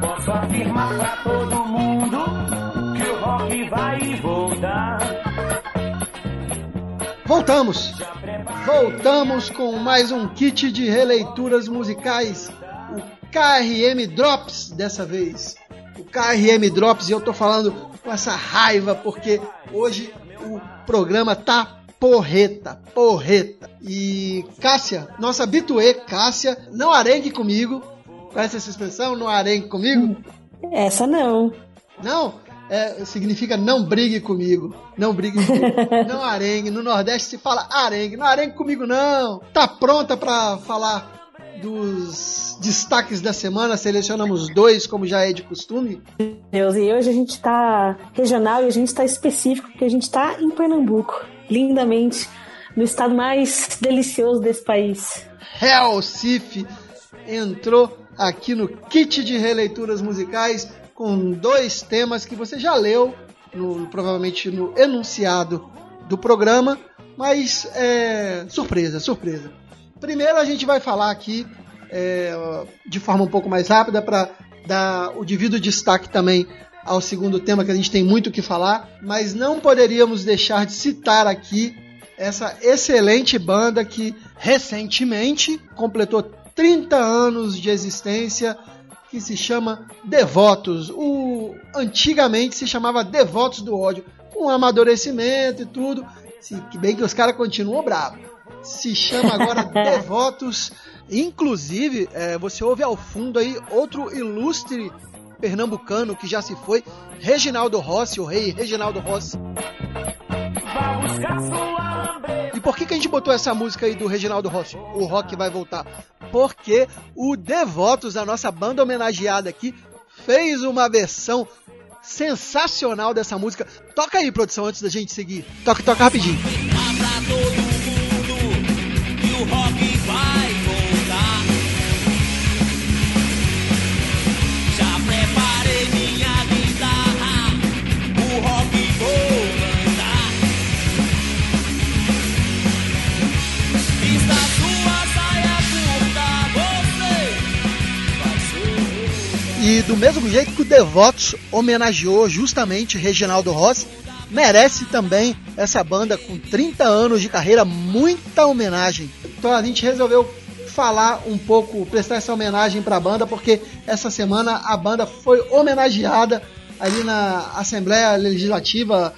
Posso afirmar pra todo mundo que o rock vai voltar. Voltamos! Voltamos com mais um kit de releituras musicais, o KRM Drops dessa vez. O KRM Drops, e eu tô falando com essa raiva porque hoje o programa tá porreta, porreta. E Cássia, nossa habituê Cássia, não arengue comigo. Conhece essa expressão? Não arengue comigo? Essa não. Não? É, significa não brigue comigo. Não brigue comigo. não arengue. No Nordeste se fala arengue. Não arengue comigo, não. Tá pronta para falar dos destaques da semana? Selecionamos dois, como já é de costume. Deus, e hoje a gente tá regional e a gente tá específico, porque a gente tá em Pernambuco. Lindamente. No estado mais delicioso desse país. Recife entrou aqui no kit de releituras musicais com dois temas que você já leu, no, provavelmente no enunciado do programa, mas é, surpresa, surpresa. Primeiro a gente vai falar aqui é, de forma um pouco mais rápida para dar o devido destaque também ao segundo tema que a gente tem muito o que falar, mas não poderíamos deixar de citar aqui essa excelente banda que recentemente completou 30 anos de existência que se chama Devotos. O antigamente se chamava Devotos do Ódio, com amadurecimento e tudo. Se bem que os caras continuam bravos. Se chama agora Devotos. Inclusive, é, você ouve ao fundo aí outro ilustre pernambucano que já se foi, Reginaldo Rossi, o rei Reginaldo Rossi. E por que, que a gente botou essa música aí do Reginaldo Rossi? O rock vai voltar. Porque o Devotos, a nossa banda homenageada aqui, fez uma versão sensacional dessa música. Toca aí, produção, antes da gente seguir. Toca, toca rapidinho. E do mesmo jeito que o Devotos homenageou justamente Reginaldo Rossi, merece também essa banda com 30 anos de carreira muita homenagem. Então a gente resolveu falar um pouco, prestar essa homenagem para a banda, porque essa semana a banda foi homenageada ali na Assembleia Legislativa.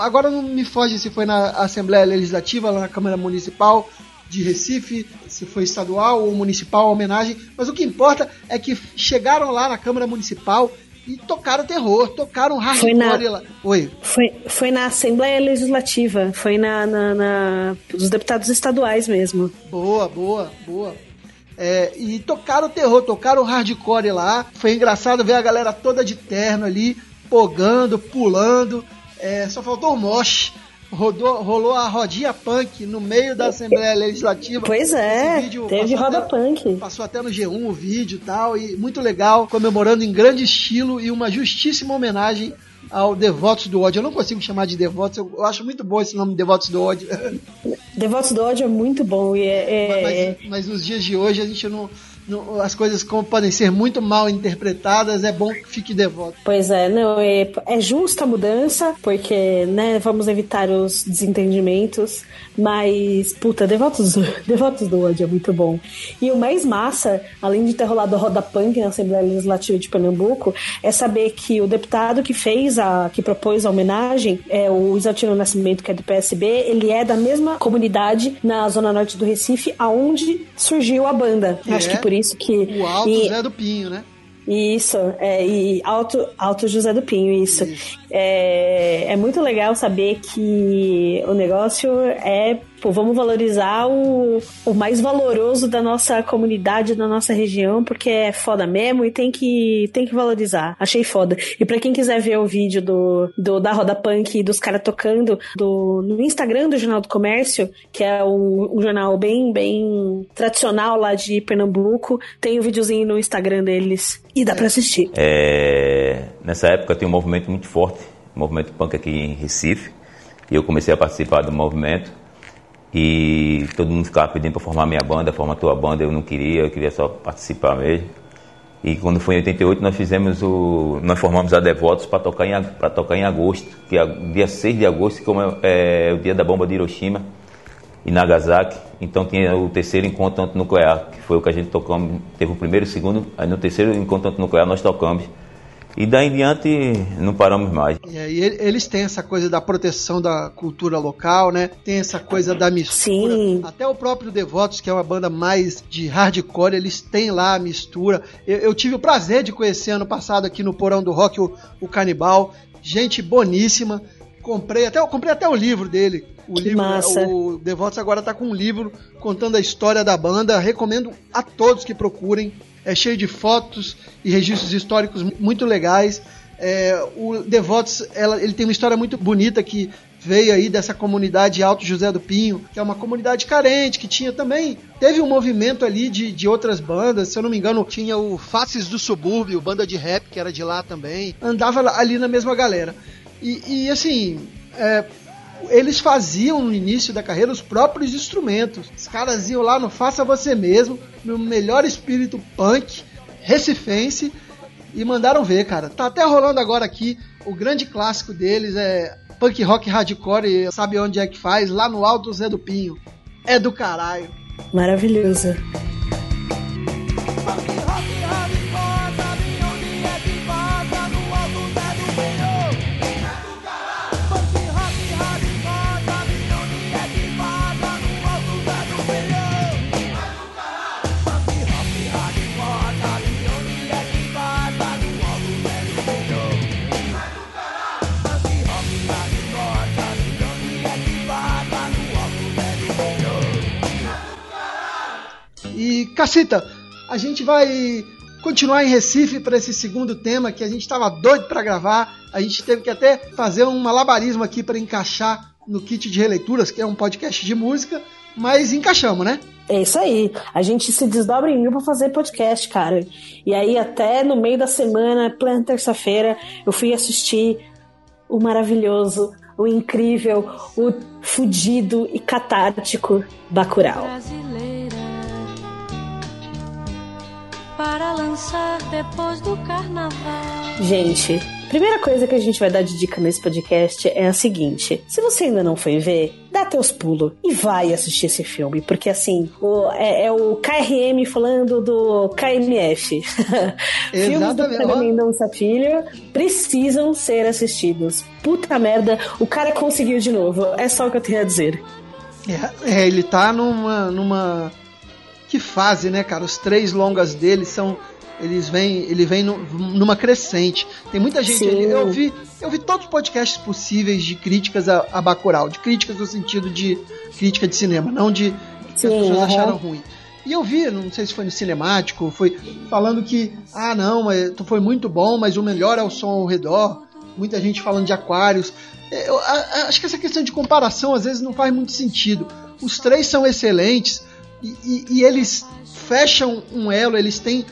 Agora não me foge se foi na Assembleia Legislativa, lá na Câmara Municipal, de Recife, se foi estadual ou municipal a homenagem, mas o que importa é que chegaram lá na Câmara Municipal e tocaram terror, tocaram hardcore na, lá. Oi. Foi, foi na Assembleia Legislativa, foi na, na, na dos deputados estaduais mesmo. Boa, boa, boa. É, e tocaram terror, tocaram hardcore lá. Foi engraçado ver a galera toda de terno ali, pogando, pulando. É, só faltou o moche rodou, rolou a rodinha punk no meio da Assembleia Legislativa. Pois é, teve roda até, punk. Passou até no G1 o vídeo e tal, e muito legal, comemorando em grande estilo e uma justíssima homenagem ao Devotos do Ódio. Eu não consigo chamar de Devotos, eu, acho muito bom esse nome Devotos do Ódio. Devotos do Ódio é muito bom. E é, é... Mas, mas, nos dias de hoje a gente não, as coisas como podem ser muito mal interpretadas, é bom que fique devoto. Pois é, não, é, é justa a mudança, porque, né, vamos evitar os desentendimentos, mas, puta, Devotos, Devotos do ódio é muito bom. E o mais massa, além de ter rolado a roda punk na Assembleia Legislativa de Pernambuco, é saber que o deputado que fez a, que propôs a homenagem, é o Isaltino Nascimento, que é do PSB, ele é da mesma comunidade na Zona Norte do Recife, aonde surgiu a banda. É. Acho que por isso que. O Alto e, Zé do Pinho, né? Isso, é, e Alto, Alto José do Pinho, isso. isso. É, é muito legal saber que o negócio é Pô, vamos valorizar o, o mais valoroso da nossa comunidade, da nossa região, porque é foda mesmo e tem que, tem que valorizar. Achei foda. E para quem quiser ver o vídeo do, do da Roda Punk dos caras tocando do, no Instagram do Jornal do Comércio, que é um, um, jornal bem, bem tradicional lá de Pernambuco, tem o um videozinho no Instagram deles e dá para assistir. É, nessa época tem um movimento muito forte, movimento punk aqui em Recife, e eu comecei a participar do movimento E todo mundo ficava pedindo para formar minha banda, formar tua banda, eu não queria, eu queria só participar mesmo. E quando foi em 88 nós fizemos o. Nós formamos a Devotos para tocar, em, tocar em agosto, que é dia 6 de agosto, como é, é o dia da bomba de Hiroshima e Nagasaki. Então tinha o terceiro encontro antinuclear, que foi o que a gente tocamos. Teve o primeiro e o segundo, aí no terceiro encontro antinuclear nós tocamos. E daí em diante não paramos mais. E aí eles têm essa coisa da proteção da cultura local, né? Tem essa coisa da mistura. Sim. Até o próprio Devotos, que é uma banda mais de hardcore, eles têm lá a mistura. Eu, eu tive o prazer de conhecer ano passado aqui no Porão do Rock o, o Canibal. Gente boníssima. Comprei até, comprei até o livro dele. O Que livro, massa. o Devotos agora tá com um livro contando a história da banda. Recomendo a todos que procurem. É cheio de fotos e registros históricos muito legais. É, o Devotos, ela, ele tem uma história muito bonita que veio aí dessa comunidade Alto José do Pinho, que é uma comunidade carente, que tinha também, teve um movimento ali de, de outras bandas, se eu não me engano, tinha o Faces do Subúrbio, banda de rap, que era de lá também, andava ali na mesma galera. E, e assim, é, eles faziam no início da carreira os próprios instrumentos. Os caras iam lá no Faça Você Mesmo, no melhor espírito punk, recifense, e mandaram ver, cara. Tá até rolando agora aqui o grande clássico deles, é punk rock hardcore, sabe onde é que faz? Lá no Alto Zé do Pinho. É do caralho. Maravilhoso. Cacita, a gente vai continuar em Recife para esse segundo tema que a gente estava doido para gravar. A gente teve que até fazer um malabarismo aqui para encaixar no kit de releituras, que é um podcast de música, mas encaixamos, né? É isso aí. A gente se desdobra em mil pra fazer podcast, cara. E aí, até no meio da semana, plena terça-feira, eu fui assistir o maravilhoso, o incrível, o fudido e catártico Bacurau. brasileira para lançar depois do carnaval. Gente, primeira coisa que a gente vai dar de dica nesse podcast é a seguinte: se você ainda não foi ver, dá teus pulos e vai assistir esse filme, porque assim, o- é, é o KRM falando do KMF. Filmes do ó. Mendonça Filho precisam ser assistidos. Puta merda, o cara conseguiu de novo. É só o que eu tenho a dizer. É, é, ele tá numa, numa. Que fase, né, cara? Os três longas dele são. Eles vêm, ele vem nu- numa crescente. Tem muita gente. Sim. Eu vi, eu vi todos os podcasts possíveis de críticas a, a Bacurau, de críticas no sentido de crítica de cinema, não de que as Sim, pessoas aham. acharam ruim. E eu vi, não sei se foi no cinemático, foi falando que, ah, não, foi muito bom, mas o melhor é o som ao redor. Muita gente falando de aquários. É, Eu a- a- acho que essa questão de comparação às vezes não faz muito sentido. Os três são excelentes e, e- e eles fecham um elo, eles têm.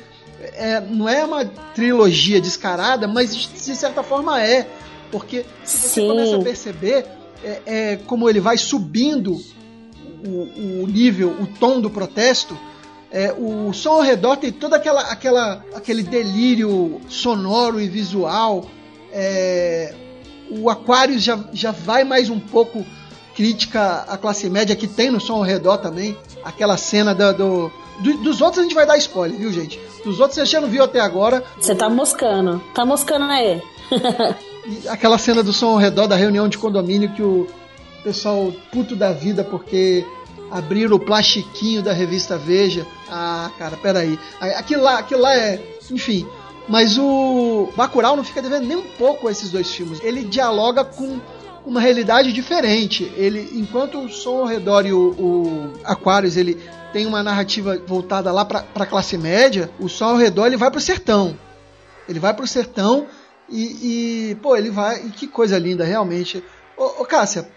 é, não é uma trilogia descarada, mas de certa forma é. Porque se você Sim. começa a perceber é, é, como ele vai subindo o, o nível, o tom do protesto, é, o som ao redor tem todo aquela, aquela, aquele delírio sonoro e visual. é, o Aquarius já, já vai mais um pouco crítica à classe média que tem no som ao redor também. Aquela cena do, do- Dos outros a gente vai dar spoiler, viu, gente? Dos outros você já não viu até agora. Você tá moscando. Tá moscando aí. Aquela cena do som ao redor da reunião de condomínio que o pessoal puto da vida porque abriram o plastiquinho da revista Veja. Ah, cara, peraí. Aquilo lá, aquilo lá é. Enfim. Mas o Bacurau não fica devendo nem um pouco a esses dois filmes. Ele dialoga com uma realidade diferente. Ele, enquanto o som ao redor e o, o Aquarius ele tem uma narrativa voltada lá para a classe média, o som ao redor ele vai pro sertão. Ele vai pro sertão e, e, pô, ele vai. E que coisa linda, realmente. Ô, ô Cássia,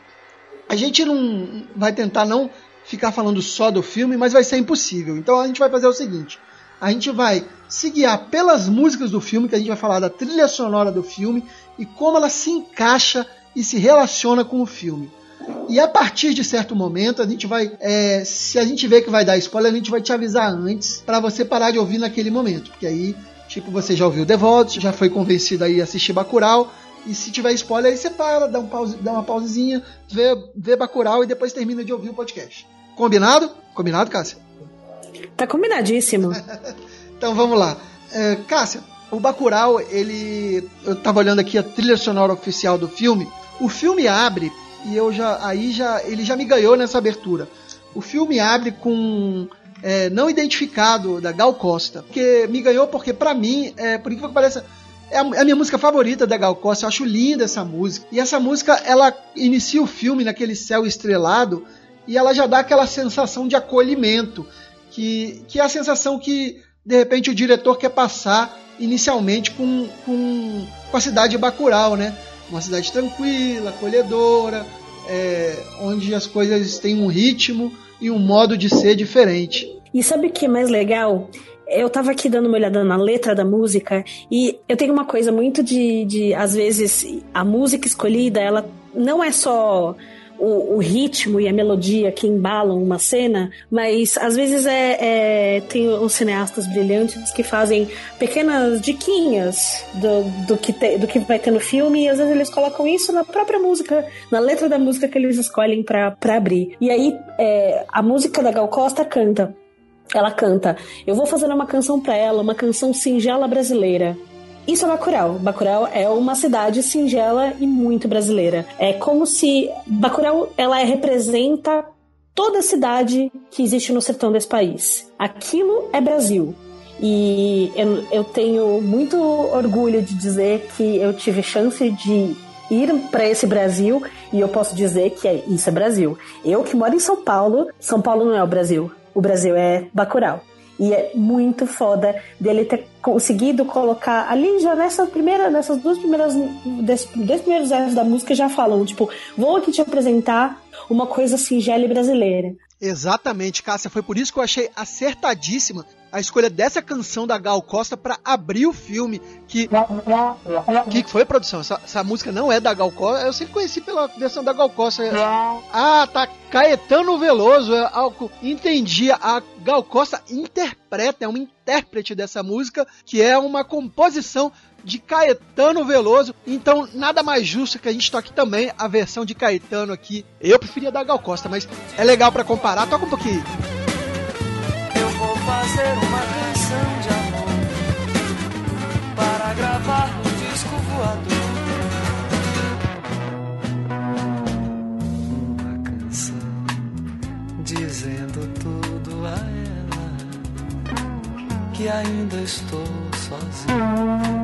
a gente não vai tentar não ficar falando só do filme, mas vai ser impossível. Então a gente vai fazer o seguinte: a gente vai se guiar pelas músicas do filme, que a gente vai falar da trilha sonora do filme e como ela se encaixa e se relaciona com o filme. E a partir de certo momento, a gente vai. É, se a gente vê que vai dar spoiler, a gente vai te avisar antes para você parar de ouvir naquele momento. Porque aí, tipo, você já ouviu Devotos, já foi convencido aí a assistir Bacurau. E se tiver spoiler, aí você para, dá, um pause, dá uma pausezinha, vê, vê Bacurau e depois termina de ouvir o podcast. Combinado? Combinado, Cássia? Tá combinadíssimo. então vamos lá. É, Cássia, o Bacurau, ele. Eu tava olhando aqui a trilha sonora oficial do filme. O filme abre e eu já. Aí já. Ele já me ganhou nessa abertura. O filme abre com. É, não identificado da Gal Costa. Que me ganhou porque, para mim, é, por incrível que pareça, é a, é a minha música favorita da Gal Costa. Eu acho linda essa música. E essa música, ela inicia o filme naquele céu estrelado e ela já dá aquela sensação de acolhimento. Que, que é a sensação que, de repente, o diretor quer passar inicialmente com, com, com a cidade de Bacurau, né? Uma cidade tranquila, acolhedora, é, onde as coisas têm um ritmo e um modo de ser diferente. E sabe o que é mais legal? Eu tava aqui dando uma olhada na letra da música e eu tenho uma coisa muito de, de às vezes, a música escolhida, ela não é só o, o, ritmo e a melodia que embalam uma cena, mas às vezes é, é tem os cineastas brilhantes que fazem pequenas diquinhas do, do, que te, do que vai ter no filme e às vezes eles colocam isso na própria música, na letra da música que eles escolhem para abrir. E aí é, a música da Gal Costa canta. Ela canta: Eu vou fazer uma canção para ela, uma canção singela brasileira. Isso é Bacurau. Bacurau é uma cidade singela e muito brasileira. É como se Bacurau ela representa toda a cidade que existe no sertão desse país. Aquilo é Brasil. E eu, eu tenho muito orgulho de dizer que eu tive chance de ir para esse Brasil e eu posso dizer que é, isso é Brasil. Eu que moro em São Paulo, São Paulo não é o Brasil. O Brasil é Bacurau. E é muito foda dele ter conseguido colocar ali já nessa primeira, nessas duas primeiras, desses dois primeiros anos da música já falam, tipo, vou aqui te apresentar uma coisa singela e brasileira. Exatamente, Cássia. Foi por isso que eu achei acertadíssima a escolha dessa canção da Gal Costa para abrir o filme. Que que foi produção? Essa, essa, música não é da Gal Costa. Eu sempre conheci pela versão da Gal Costa. Ah, tá. Caetano Veloso. É. Entendi. A Gal Costa interpreta, é uma intérprete dessa música, que é uma composição de Caetano Veloso. Então, nada mais justo que a gente toque também a versão de Caetano aqui. Eu preferia da Gal Costa, mas é legal para comparar. Toca um pouquinho. Fazer uma canção de amor para gravar no disco voador. Uma canção dizendo tudo a ela que ainda estou sozinho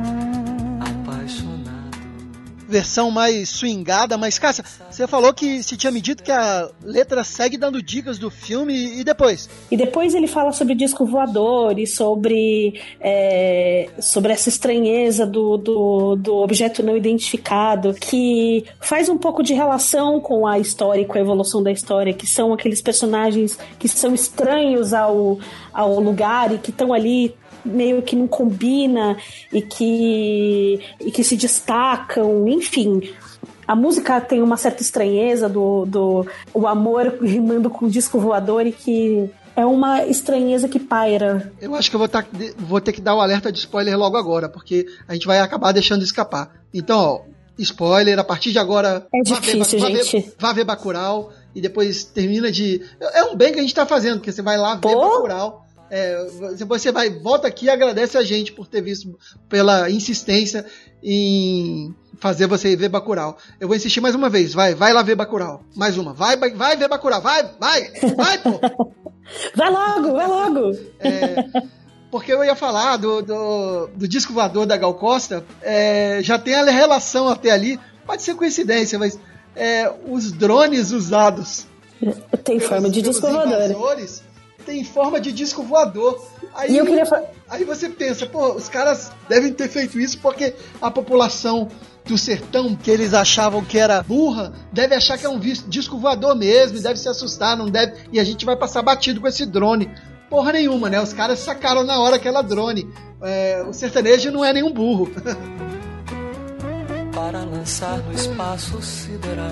versão mais swingada, mas Cássia, você falou que se tinha me dito que a letra segue dando dicas do filme e depois? E depois ele fala sobre disco voador e sobre, é, sobre essa estranheza do, do, do objeto não identificado, que faz um pouco de relação com a história e com a evolução da história, que são aqueles personagens que são estranhos ao, ao lugar e que estão ali meio que não combina e que, e que se destacam, enfim. A música tem uma certa estranheza do, do o amor rimando com o disco voador e que é uma estranheza que paira. Eu acho que eu vou, tá, vou ter que dar o um alerta de spoiler logo agora, porque a gente vai acabar deixando escapar. Então, ó, spoiler, a partir de agora. É difícil, vá ver, gente. Vá ver, vá ver Bacurau e depois termina de. É um bem que a gente tá fazendo, porque você vai lá ver Pô? Bacurau é, você vai, volta aqui e agradece a gente por ter visto, pela insistência em fazer você ver Bacurau. Eu vou insistir mais uma vez, vai, vai lá ver Bacurau. Mais uma, vai, vai ver Bacurau, vai, vai, vai, pô! vai logo, vai logo! É, porque eu ia falar do, do, do disco voador da Gal Costa, é, já tem a relação até ali, pode ser coincidência, mas é, os drones usados tem forma de disco voador tem forma de disco voador. Aí, e eu queria aí você pensa, pô, os caras devem ter feito isso porque a população do sertão, que eles achavam que era burra, deve achar que é um disco voador mesmo, deve se assustar, não deve. E a gente vai passar batido com esse drone. Porra nenhuma, né? Os caras sacaram na hora que era drone. É, o sertanejo não é nenhum burro. Para lançar no espaço sideral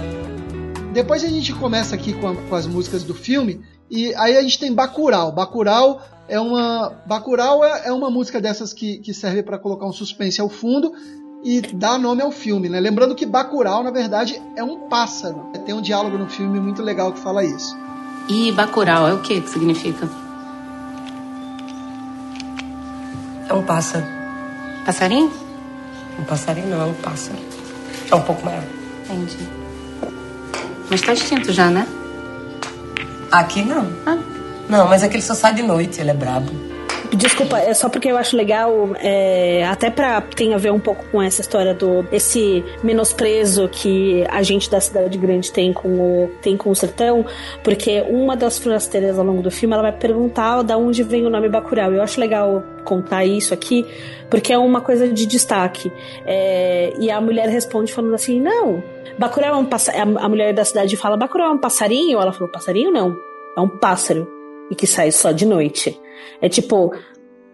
Depois a gente começa aqui com, a- com as músicas do filme e aí a gente tem Bacurau. Bacurau é uma Bacurau é, é uma música dessas que, que serve para colocar um suspense ao fundo e dá nome ao filme, né? Lembrando que Bacurau na verdade é um pássaro. Tem um diálogo no filme muito legal que fala isso. E Bacurau é o que que significa? É um pássaro. Passarinho? Um passarinho não, é um pássaro. É um pouco maior. Entendi. Mas tá extinto já, né? Aqui não. Ah. Não, mas aquele só sai de noite, ele é brabo. Desculpa, é só porque eu acho legal, é, até pra tem a ver um pouco com essa história do esse menosprezo que a gente da cidade grande tem com o tem com o sertão, porque uma das forasteiras ao longo do filme ela vai perguntar da onde vem o nome Bacurau. Eu acho legal contar isso aqui, porque é uma coisa de destaque. É, e a mulher responde falando assim: não, Bacurau é um passarinho. A mulher da cidade fala: Bacurau é um passarinho? Ela falou: passarinho não, é um pássaro e que sai só de noite. É tipo,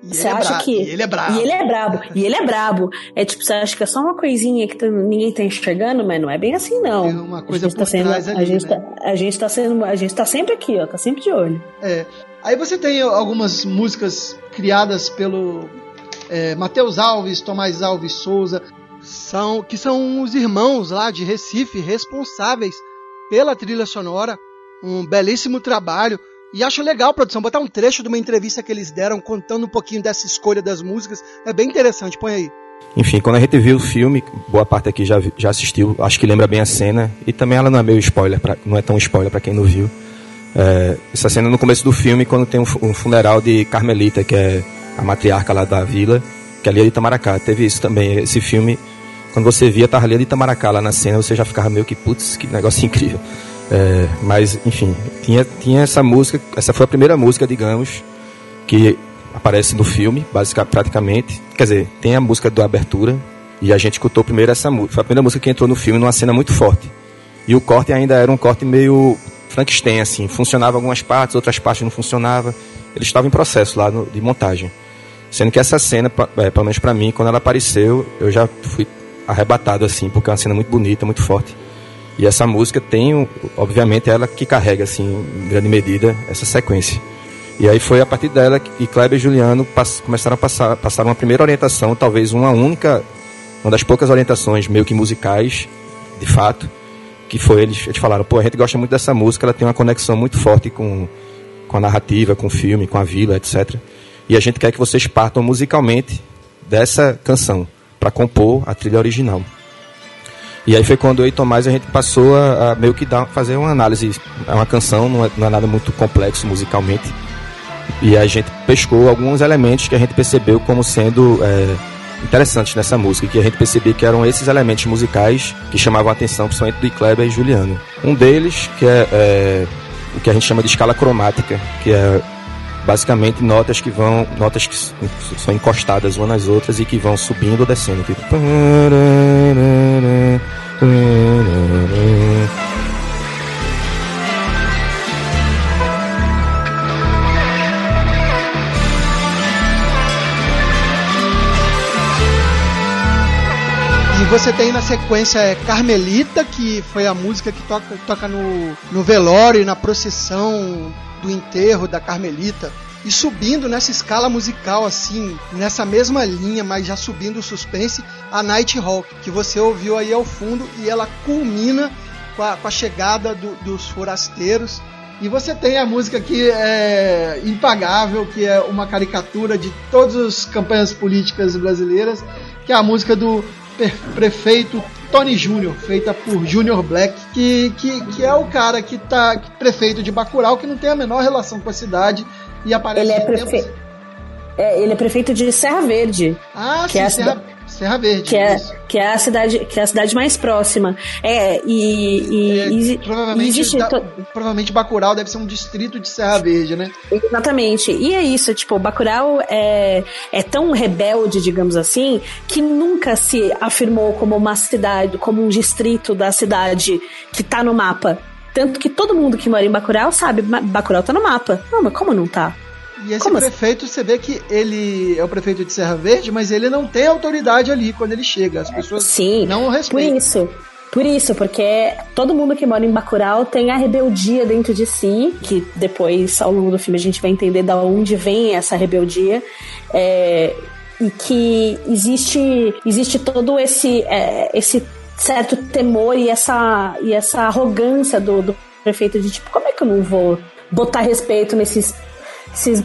você é acha bra- que. e ele é brabo. E ele é brabo. E ele é brabo. É tipo, você acha que é só uma coisinha que tá- ninguém tá enxergando, mas não é bem assim, não. Tem uma coisa a gente por tá sendo, ali, a gente né? tá, a gente tá sendo, a gente tá sempre aqui, ó, tá sempre de olho. É. Aí você tem algumas músicas criadas pelo é, Matheus Alves, Tomás Alves Souza, são, que são os irmãos lá de Recife responsáveis pela trilha sonora. Um belíssimo trabalho. E acho legal, produção, botar um trecho de uma entrevista que eles deram contando um pouquinho dessa escolha das músicas. É bem interessante, põe aí. Enfim, quando a gente viu o filme, boa parte aqui já, já assistiu, acho que lembra bem a cena. E também ela não é meio spoiler, pra, não é tão spoiler pra quem não viu. É, essa cena no começo do filme, quando tem um, um funeral de Carmelita, que é a matriarca lá da vila, que ali é de Itamaracá. Teve isso também, esse filme, quando você via, tava ali de Itamaracá lá na cena, você já ficava meio que, putz, que negócio incrível. É, mas, enfim, tinha, tinha essa música, essa foi a primeira música, digamos, que aparece no filme, basicamente, praticamente. Quer dizer, tem a música da abertura, e a gente escutou primeiro essa música. Foi a primeira música que entrou no filme numa cena muito forte. E o corte ainda era um corte meio Frankenstein, assim. Funcionava algumas partes, outras partes não funcionava. Ele estava em processo lá no- de montagem. Sendo que essa cena, é, pelo menos pra mim, quando ela apareceu, eu já fui arrebatado, assim, porque é uma cena muito bonita, muito forte. E essa música tem, obviamente, ela que carrega, assim, em grande medida, essa sequência. E aí foi a partir dela que Kleber e Juliano começaram a passar, passaram uma primeira orientação, talvez uma única, uma das poucas orientações meio que musicais, de fato, que foi eles, eles falaram, pô, a gente gosta muito dessa música, ela tem uma conexão muito forte com, com a narrativa, com o filme, com a vila, etc. E a gente quer que vocês partam musicalmente dessa canção para compor a trilha original. E aí foi quando eu e Tomás a gente passou a, a meio que dar, fazer uma análise. É uma canção, não é, não é nada muito complexo musicalmente. E a gente pescou alguns elementos que a gente percebeu como sendo é, interessantes nessa música, que a gente percebia que eram esses elementos musicais que chamavam a atenção, principalmente do Kleber e Juliano. Um deles, que é, é o que a gente chama de escala cromática, que é basicamente notas que vão notas que são encostadas umas nas outras e que vão subindo ou descendo tipo E você tem na sequência é, Carmelita, que foi a música que toca, toca no, no velório na procissão do enterro da Carmelita. E subindo nessa escala musical, assim, nessa mesma linha, mas já subindo o suspense, a Nighthawk, que você ouviu aí ao fundo, e ela culmina com a, com a chegada do- dos forasteiros. E você tem a música que é impagável, que é uma caricatura de todas as campanhas políticas brasileiras, que é a música do prefeito Tony Júnior, feita por Junior Black, que, que, que é o cara que tá prefeito de Bacurau, que não tem a menor relação com a cidade e aparece Ele é prefeito. É, ele é prefeito de Serra Verde. Ah, que sim, é a Serra, Serra Verde. Que é, isso. que é a cidade que é a cidade mais próxima. É, e, e, É, e- provavelmente, existe da- provavelmente Bacurau deve ser um distrito de Serra Verde, né? Exatamente. E é isso, tipo, Bacurau é, é tão rebelde, digamos assim, que nunca se afirmou como uma cidade, como um distrito da cidade que tá no mapa. Tanto que todo mundo que mora em Bacurau sabe, "Ma- Bacurau tá no mapa. Não, mas como não tá? E esse Como assim? prefeito, você vê que ele é o prefeito de Serra Verde, mas ele não tem autoridade ali quando ele chega. As pessoas Sim, não o por respeitam. isso. Por isso, porque todo mundo que mora em Bacurau tem a rebeldia dentro de si, que depois, ao longo do filme, a gente vai entender da onde vem essa rebeldia. É, e que existe, existe todo esse, é, esse certo temor e essa, e essa arrogância do, do prefeito de tipo, como é que eu não vou botar respeito nesses esses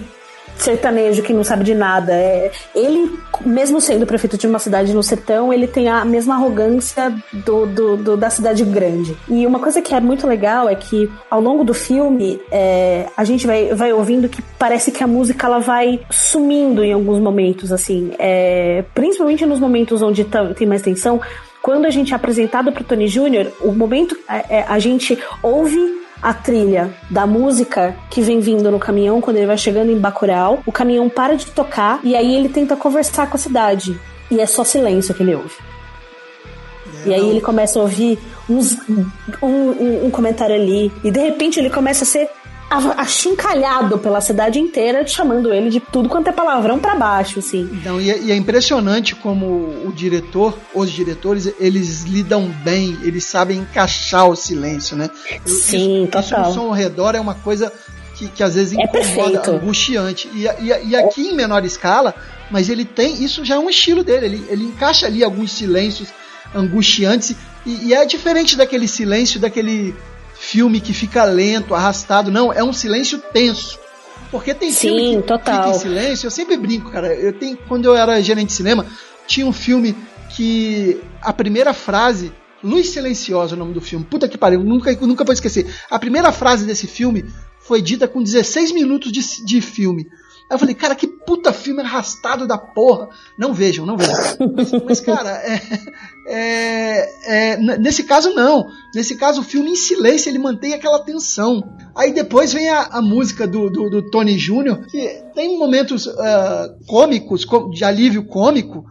sertanejo que não sabe de nada. É, ele, mesmo sendo prefeito de uma cidade no sertão, ele tem a mesma arrogância do, do, do da cidade grande. E uma coisa que é muito legal é que ao longo do filme é, a gente vai, vai ouvindo que parece que a música ela vai sumindo em alguns momentos, assim. É, principalmente nos momentos onde tá, tem mais tensão. Quando a gente é apresentado para Tony Jr., o momento é, é, a gente ouve a trilha da música que vem vindo no caminhão quando ele vai chegando em Bacurau. O caminhão para de tocar e aí ele tenta conversar com a cidade. E é só silêncio que ele ouve. E aí ele começa a ouvir uns, um, um, um comentário ali. E de repente ele começa a ser achincalhado pela cidade inteira, chamando ele de tudo quanto é palavrão para baixo, assim. Então, e é, e é, impressionante como o diretor, os diretores, eles lidam bem, eles sabem encaixar o silêncio, né? Sim, isso, total. Isso som ao redor é uma coisa que, que às vezes é incomoda, é angustiante. E, e, e aqui em menor escala, mas ele tem, isso já é um estilo dele, ele, ele encaixa ali alguns silêncios angustiantes e, e é diferente daquele silêncio, daquele filme que fica lento, arrastado. Não, é um silêncio tenso. Porque tem Sim, filme que total. fica em silêncio. Eu sempre brinco, cara. Eu tenho, quando eu era gerente de cinema, tinha um filme que a primeira frase. Luz Silenciosa é o nome do filme. Puta que pariu, nunca, nunca vou esquecer. A primeira frase desse filme foi dita com 16 minutos de, de filme. Aí eu falei, cara, que puta filme arrastado da porra. Não vejam, não vejam. Mas, cara, é, é, é, nesse caso não. Nesse caso o filme em silêncio ele mantém aquela tensão. Aí depois vem a, a música do, do, do, Tony Jr., que tem momentos uh, cômicos, de alívio cômico,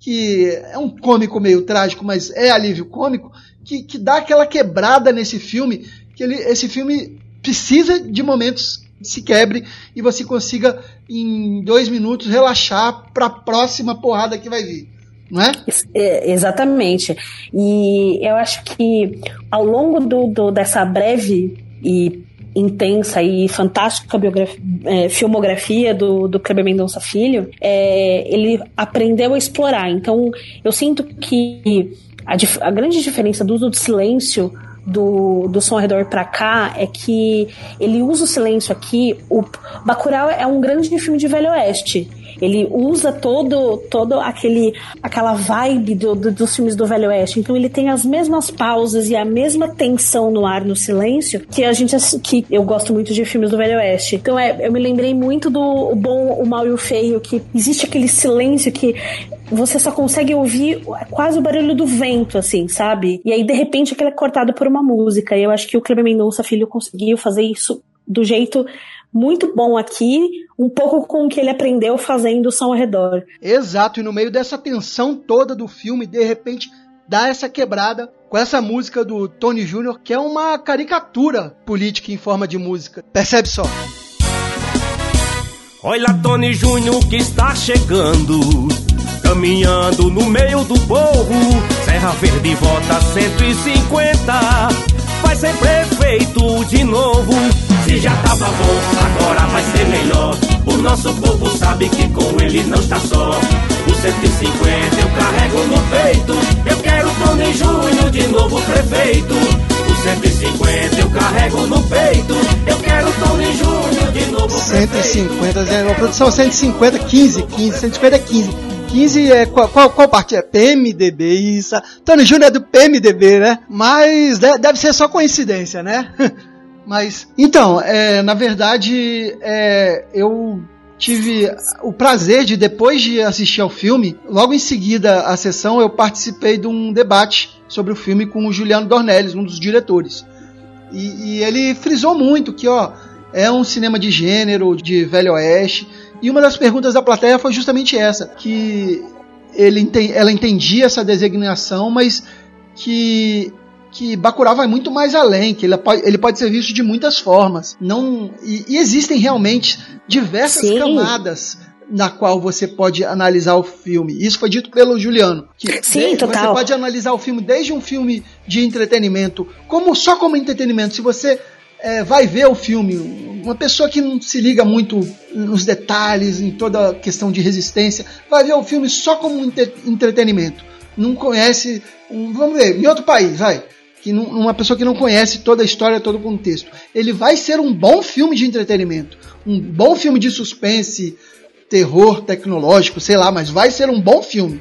que é um cômico meio trágico, mas é alívio cômico, que, que dá aquela quebrada nesse filme, que ele, esse filme precisa de momentos se quebre e você consiga em dois minutos relaxar para a próxima porrada que vai vir. Não é? é? Exatamente. E eu acho que ao longo do, do dessa breve e intensa e fantástica é, filmografia do, do Kleber Mendonça Filho, é, ele aprendeu a explorar. Então, eu sinto que a, a grande diferença do uso do silêncio do, do som ao redor pra cá é que ele usa o silêncio aqui. O Bacurau é um grande filme de Velho Oeste. Ele usa todo, todo aquele, aquela vibe do, do, dos filmes do Velho Oeste. Então ele tem as mesmas pausas e a mesma tensão no ar, no silêncio, que a gente que eu gosto muito de filmes do Velho Oeste. Então é, eu me lembrei muito do o bom, o mal e o feio, que existe aquele silêncio que você só consegue ouvir quase o barulho do vento, assim, sabe? E aí, de repente, aquilo é cortado por uma música. E eu acho que o Kleber Mendonça Filho conseguiu fazer isso do jeito muito bom aqui, um pouco com o que ele aprendeu fazendo o som ao redor. Exato, e no meio dessa tensão toda do filme, de repente dá essa quebrada com essa música do Tony Jr., que é uma caricatura política em forma de música. Percebe só? Olha Tony Júnior que está chegando Caminhando no meio do povo Serra Verde vota 150 Vai ser prefeito de novo. Se já tava bom, agora vai ser melhor. O nosso povo sabe que com ele não está só. O 150 eu carrego no peito. Eu quero Tony Júnior de novo prefeito. O 150 eu carrego no peito. Eu quero Tony Júnior de novo prefeito. 150, a produção 150, 15, 15, 150 é 15 15 é qual, qual, qual, parte? É PMDB, isso. Tony Júnior é do PMDB, né? Mas deve ser só coincidência, né? Mas, então, é, na verdade, é, eu tive o prazer de, depois de assistir ao filme, logo em seguida à sessão, eu participei de um debate sobre o filme com o Juliano Dornelles, um dos diretores. E, e ele frisou muito que, ó, é um cinema de gênero, de velho oeste, e uma das perguntas da plateia foi justamente essa, que ele, ela entendia essa designação, mas que que Bacurau vai muito mais além, que ele pode, ele pode ser visto de muitas formas. Não e, e existem realmente diversas Sim. camadas na qual você pode analisar o filme. Isso foi dito pelo Juliano. Que Sim, total. Você pode analisar o filme desde um filme de entretenimento, como só como entretenimento. Se você é, vai ver o filme, uma pessoa que não se liga muito nos detalhes, em toda a questão de resistência, vai ver o filme só como entre- entretenimento. Não conhece, um- vamos ver, em outro país, vai. Que não, uma pessoa que não conhece toda a história, todo o contexto. Ele vai ser um bom filme de entretenimento. Um bom filme de suspense, terror tecnológico, sei lá, mas vai ser um bom filme.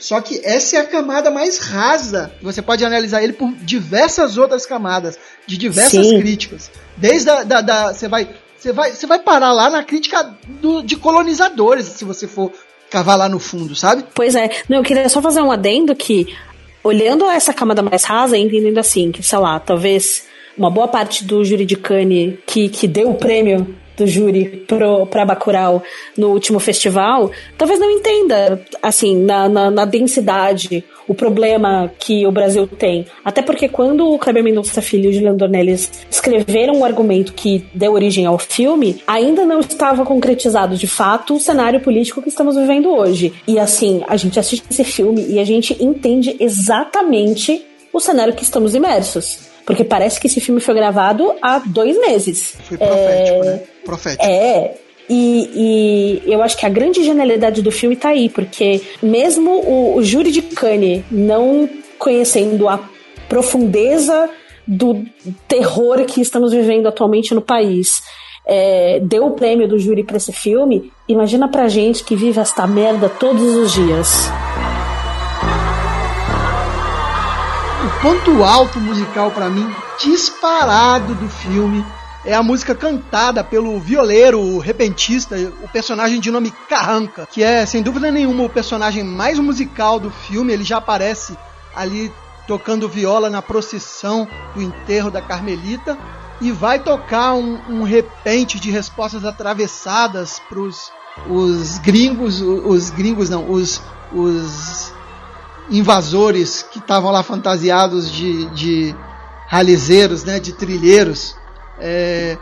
Só que essa é a camada mais rasa. Você pode analisar ele por diversas outras camadas, de diversas Sim. críticas. Desde a, da, da- você vai, você vai, você vai parar lá na crítica do- de colonizadores, se você for cavar lá no fundo, sabe? Pois é. Não, eu queria só fazer um adendo que, olhando essa camada mais rasa entendendo assim, que, sei lá, talvez uma boa parte do Cannes que, que deu o prêmio do júri pro, pra Bacurau no último festival, talvez não entenda, assim, na, na, na densidade, o problema que o Brasil tem. Até porque quando o Kleber Mendonça Filho e o Juliano Dornelles escreveram o argumento que deu origem ao filme, ainda não estava concretizado de fato o cenário político que estamos vivendo hoje. E assim, a gente assiste esse filme e a gente entende exatamente o cenário que estamos imersos. Porque parece que esse filme foi gravado há dois meses. Foi profético, né? Profético. É. E, e eu acho que a grande genialidade do filme tá aí, porque mesmo o, o júri de Cannes não conhecendo a profundeza do terror que estamos vivendo atualmente no país, é, deu o prêmio do júri pra esse filme, imagina pra gente que vive esta merda todos os dias. Ponto alto musical pra mim, disparado do filme, é a música cantada pelo violeiro, o repentista, o personagem de nome Carranca, que é sem dúvida nenhuma o personagem mais musical do filme. Ele já aparece ali tocando viola na procissão do enterro da Carmelita e vai tocar um, um repente de respostas atravessadas pros os gringos, os gringos não, os, os invasores que estavam lá fantasiados de, de ralizeiros, né, de trilheiros. É,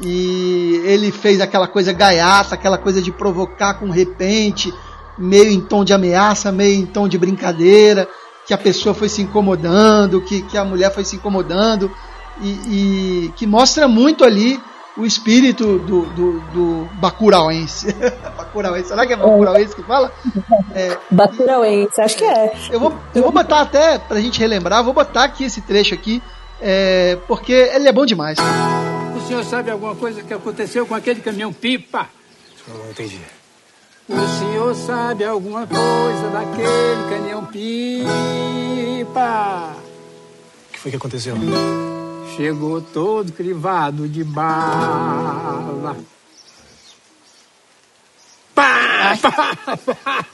e ele fez aquela coisa gaiata, aquela coisa de provocar com repente, meio em tom de ameaça, meio em tom de brincadeira, que a pessoa foi se incomodando, que, que a mulher foi se incomodando, e, e que mostra muito ali o espírito do, do, do Bacurauense. Bacurauense, será que é Bacurauense que fala? É, Bacurauense, acho que é. eu vou, eu vou botar até, pra gente relembrar, vou botar aqui esse trecho aqui, é, porque ele é bom demais. O senhor sabe alguma coisa que aconteceu com aquele caminhão pipa? Não entendi. O senhor sabe alguma coisa daquele caminhão pipa? O que foi que aconteceu? Chegou todo crivado de bala. Pá, pá, pá.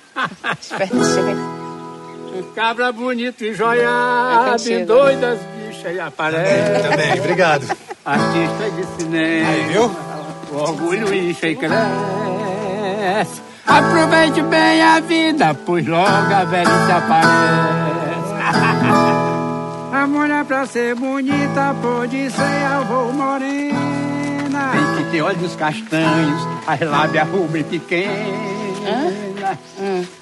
Cabra bonito e joiado, e doidas bichas e aparece. Também, obrigado. Artista de cinema. Aí, viu? O orgulho incha e cresce. Aproveite bem a vida, pois logo a velhice aparece. A mulher pra ser bonita pode ser avô morena. Tem que ter olhos castanhos, as lábias rubra e pequena.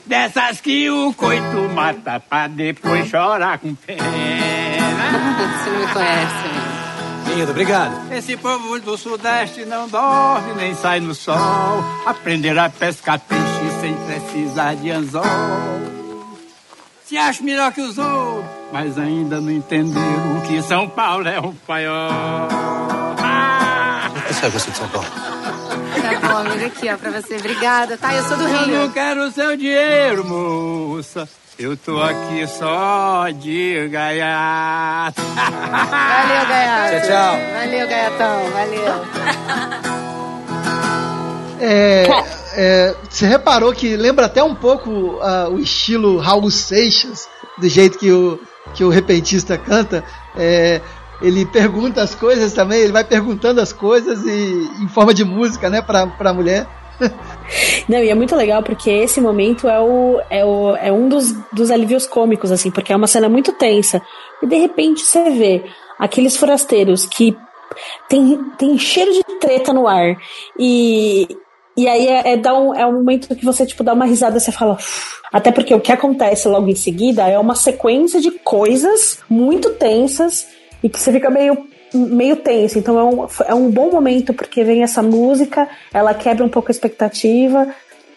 Dessas que o coito mata pra depois chorar com pena. Você me conhece. Lindo, obrigado. Esse povo do Sudeste não dorme nem sai no sol. Aprender a pescar peixe sem precisar de anzol. Se acha melhor que os outros, mas ainda não entenderam que São Paulo é um paiol. Ah! Essa é você de São Paulo. Tá bom, amigo, aqui, ó, pra você. Obrigada, tá? Eu sou do Eu não Rio. quero seu dinheiro, moça. Eu tô aqui só de gaiato. Valeu, Gaiato. Tchau, tchau. Valeu, Gaiatão. Valeu. É, é, você reparou que lembra até um pouco ah, o estilo Raul Seixas, do jeito que o, que o repentista canta. É, ele pergunta as coisas também, ele vai perguntando as coisas e em forma de música, né, pra, pra mulher. Não, e é muito legal porque esse momento é, o, é, o, é um dos, dos alívios cômicos, assim, porque é uma cena muito tensa. E de repente você vê aqueles forasteiros que tem, tem cheiro de treta no ar. E, E aí é, é, dá um, é um momento que você, tipo, dá uma risada e você fala. "Uf". Até porque o que acontece logo em seguida é uma sequência de coisas muito tensas e que você fica meio, meio tenso. Então é um, é um bom momento porque vem essa música, ela quebra um pouco a expectativa,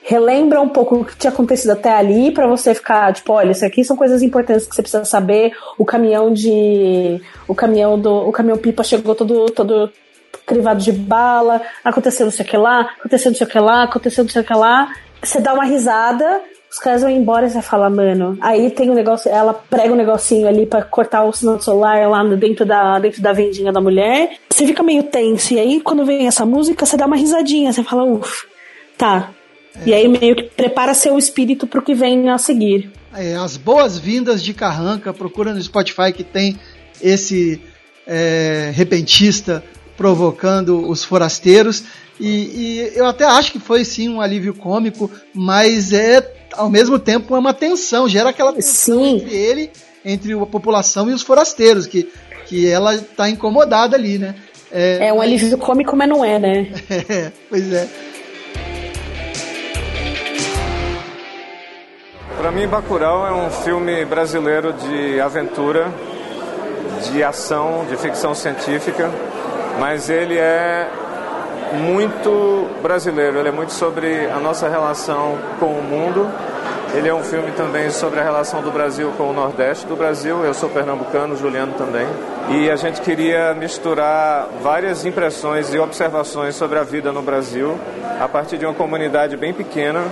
relembra um pouco o que tinha acontecido até ali pra você ficar, tipo, olha, isso aqui são coisas importantes que você precisa saber. O caminhão de. O caminhão do. O caminhão pipa chegou todo. todo crivado de bala, aconteceu não sei o que lá, aconteceu não sei o que lá, aconteceu não sei o que lá. Você dá uma risada, os caras vão embora e você fala, mano. Aí tem um negócio, ela prega um negocinho ali pra cortar o sinal celular lá dentro da, dentro da vendinha da mulher. Você fica meio tenso. E aí, quando vem essa música, você dá uma risadinha, você fala, uff, tá. E aí meio que prepara seu espírito pro que vem a seguir. É, as boas-vindas de Carranca, procura no Spotify que tem esse é, repentista provocando os forasteiros. E, e eu até acho que foi sim um alívio cômico, mas é ao mesmo tempo é uma tensão, gera aquela tensão entre ele, entre a população e os forasteiros, que, que ela tá incomodada ali, né? É um alívio cômico, mas não é, né? É, pois é. Para mim, Bacurau é um filme brasileiro de aventura, de ação, de ficção científica, mas ele é muito brasileiro, ele é muito sobre a nossa relação com o mundo. Ele é um filme também sobre a relação do Brasil com o Nordeste do Brasil. Eu sou pernambucano, Juliano também. E a gente queria misturar várias impressões e observações sobre a vida no Brasil a partir de uma comunidade bem pequena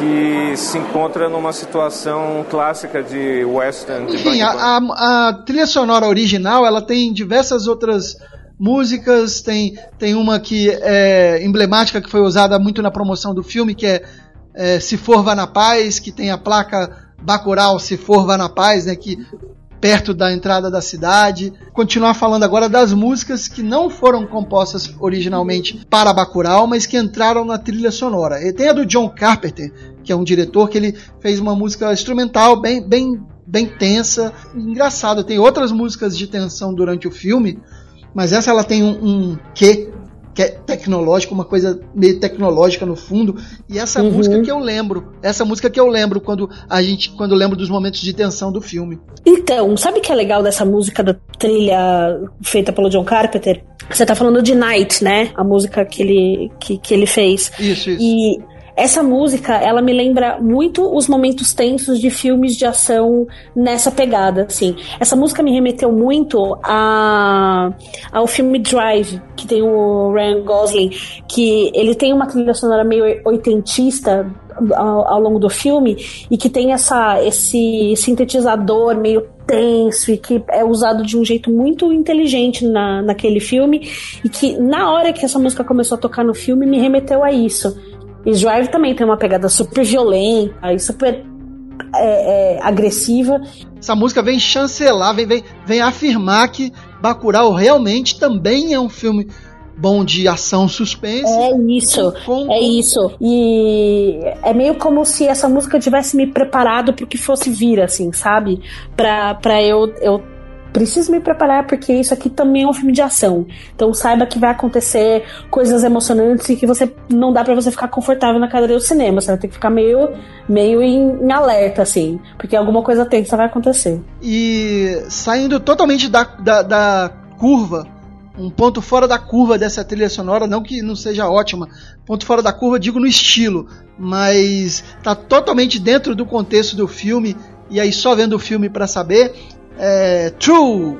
que se encontra numa situação clássica de western, de Enfim, bang a, a- a trilha sonora original ela tem diversas outras músicas, tem, tem uma que é emblemática que foi usada muito na promoção do filme, que é, é, Se For Vá na Paz, que tem a placa Bacurau Se For Vá na Paz, né, que perto da entrada da cidade. Continuar falando agora das músicas que não foram compostas originalmente para Bacurau, mas que entraram na trilha sonora. E tem a do John Carpenter, que é um diretor que ele fez uma música instrumental bem, bem, bem tensa. Engraçado, tem outras músicas de tensão durante o filme, mas essa ela tem um, um quê que é tecnológico, uma coisa meio tecnológica no fundo. E essa Uhum. música que eu lembro, essa música que eu lembro quando a gente, quando eu lembro dos momentos de tensão do filme. Então, sabe o que é legal dessa música da trilha feita pelo John Carpenter? Você tá falando de Night, né? A música que ele, que, que ele fez. Isso, isso. E essa música, ela me lembra muito os momentos tensos de filmes de ação nessa pegada, assim. Essa música me remeteu muito a, ao filme Drive, que tem o Ryan Gosling, que ele tem uma trilha sonora meio oitentista ao, ao longo do filme e que tem essa, esse sintetizador meio tenso e que é usado de um jeito muito inteligente na, naquele filme e que na hora que essa música começou a tocar no filme me remeteu a isso. E Drive também tem uma pegada super violenta e super é, é, agressiva. Essa música vem chancelar, vem, vem, vem afirmar que Bacurau realmente também é um filme bom de ação suspense. É isso, é isso. E é meio como se essa música tivesse me preparado pro que fosse vir, assim, sabe? Pra, pra eu, eu preciso me preparar porque isso aqui também é um filme de ação. Então saiba que vai acontecer coisas emocionantes e que você não dá pra você ficar confortável na cadeira do cinema. Você vai ter que ficar meio, meio em, em alerta, assim, porque alguma coisa tensa vai acontecer. E saindo totalmente da, da, da curva, um ponto fora da curva dessa trilha sonora, não que não seja ótima, ponto fora da curva, digo no estilo, mas tá totalmente dentro do contexto do filme, e aí só vendo o filme pra saber. É, True!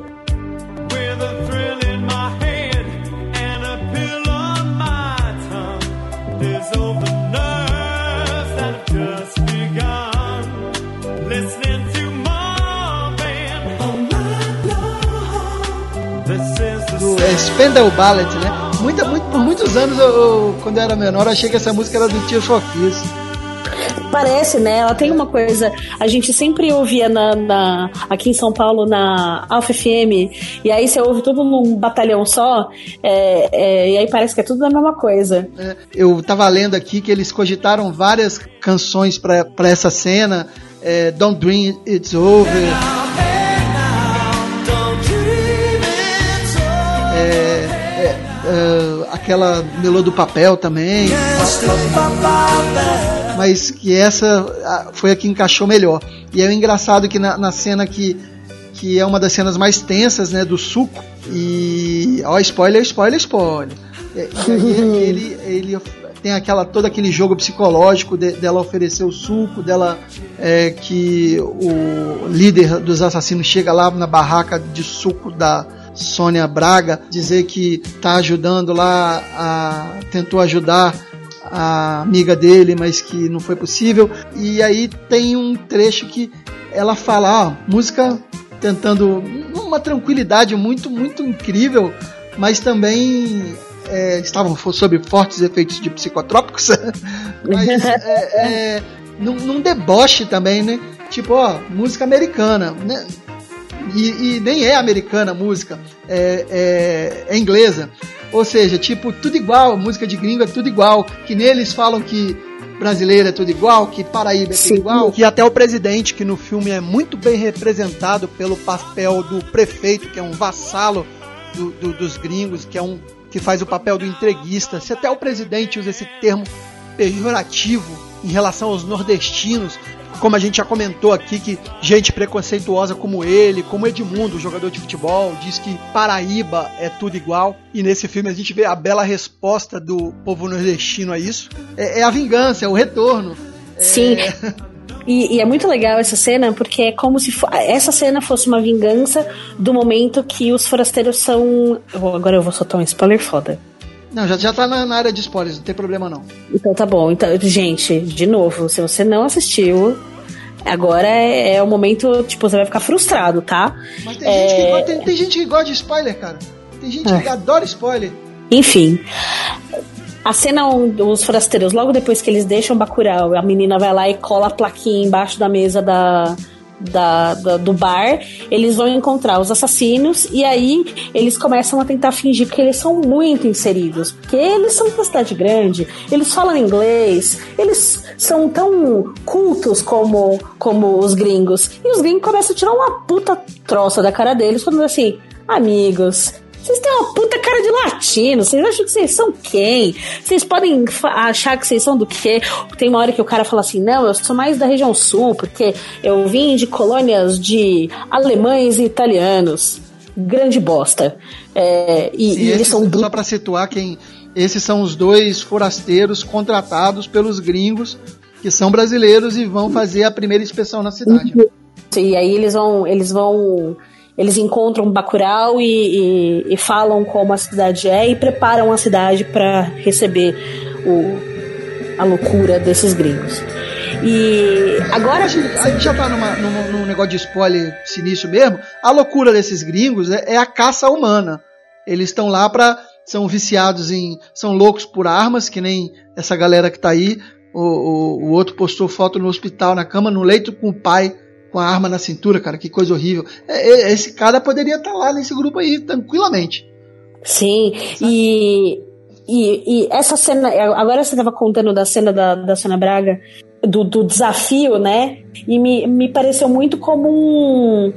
Do é, Spandau Ballet, né? Muita, muito, por muitos anos, eu, eu, quando eu era menor, eu achei que essa música era do Tio Chofis. Parece, né? Ela tem uma coisa. A gente sempre ouvia na, na- aqui em São Paulo na Alfa FM, e aí você ouve tudo num batalhão só, é, é, e aí parece que é tudo a mesma coisa. É, eu tava lendo aqui que eles cogitaram várias canções pra pra essa cena. é, Don't Dream It's Over. É, é, aquela Melô do Papel também. Mas que essa foi a que encaixou melhor. E é engraçado que na, na cena que, que é uma das cenas mais tensas, né, do suco. E. Ó, spoiler, spoiler, spoiler. É, aí ele, ele tem aquela todo aquele jogo psicológico de- dela oferecer o suco, dela é, que o líder dos assassinos chega lá na barraca de suco da Sônia Braga dizer que tá ajudando lá, a, tentou ajudar a amiga dele, mas que não foi possível. E aí tem um trecho que ela fala, ó, música tentando uma tranquilidade muito, muito incrível, mas também é, estavam sob fortes efeitos de psicotrópicos, mas é, é, num, num deboche também, né? Tipo, ó, música americana, né? E, e nem é americana a música, é, é, é inglesa. Ou seja, tipo, tudo igual, música de gringo é tudo igual, que neles falam que brasileiro é tudo igual, que Paraíba é tudo igual, que até o presidente, que no filme é muito bem representado pelo papel do prefeito, que é um vassalo do- do- dos gringos, que é um que faz o papel do entreguista. Se até o presidente usa esse termo pejorativo em relação aos nordestinos, como a gente já comentou aqui, que gente preconceituosa como ele, como Edmundo, jogador de futebol, diz que Paraíba é tudo igual. E nesse filme a gente vê a bela resposta do povo nordestino a isso. É, é a vingança, é o retorno. Sim. E, e é muito legal essa cena, porque é como se essa cena fosse uma vingança do momento que os forasteiros são. Agora eu vou soltar um spoiler foda. Não, já, já tá na, na área de spoilers, não tem problema não. Então tá bom. Então, gente, de novo, se você não assistiu, agora é, é o momento, tipo, você vai ficar frustrado, tá? Mas tem, gente, que, É, go- tem, tem gente que gosta de spoiler, cara. Tem gente que É. adora spoiler. Enfim. A cena onde os forasteiros, logo depois que eles deixam Bacurau, a menina vai lá e cola a plaquinha embaixo da mesa da, da, da- do bar, eles vão encontrar os assassinos e aí eles começam a tentar fingir que eles são muito inseridos. Porque eles são uma cidade grande, eles falam inglês, eles são tão cultos como, como os gringos. E os gringos começam a tirar uma puta troça da cara deles, falando assim: amigos. Vocês têm uma puta cara de latino, vocês acham que vocês são quem? Vocês podem achar que vocês são do quê? Tem uma hora que o cara fala assim: não, eu sou mais da região sul, porque eu vim de colônias de alemães e italianos. Grande bosta. É, e, Sim, e eles são Só pra situar quem. Esses são os dois forasteiros contratados pelos gringos, que são brasileiros e vão fazer a primeira inspeção na cidade. E aí eles vão, eles vão, eles encontram Bacurau e, e, e falam como a cidade é e preparam a cidade para receber o, a loucura desses gringos. E agora a gente, a gente já tá numa- num, num negócio de spoiler sinistro mesmo. A loucura desses gringos é, é a caça humana. Eles estão lá pra. são viciados em. são loucos por armas, que nem essa galera que tá aí. O, o, o outro postou foto no hospital, na cama, no leito com o pai, com a arma na cintura, cara, que coisa horrível. É, é, esse cara poderia estar lá nesse grupo aí, tranquilamente. Sim, e, e, e essa cena, agora você estava contando da cena da, da Sônia Braga, do, do desafio, né? E me, me pareceu muito como um,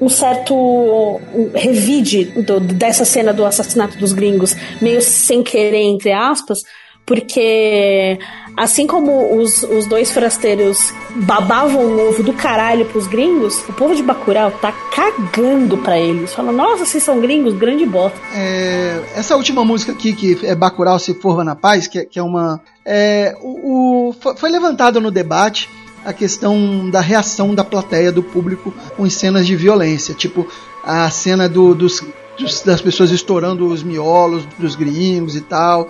um certo um revide do- dessa cena do assassinato dos gringos, meio sem querer, entre aspas, porque assim como os, os dois forasteiros babavam o ovo do caralho pros gringos, o povo de Bacurau tá cagando pra eles. Fala, nossa, vocês são gringos, grande bosta. É, essa última música aqui, que é Bacurau se forva na paz, que, é- que é uma. é, o, o- foi- foi levantada no debate a questão da reação da plateia, do público, com cenas de violência. Tipo, a cena do- dos, dos- das pessoas estourando os miolos dos gringos e tal.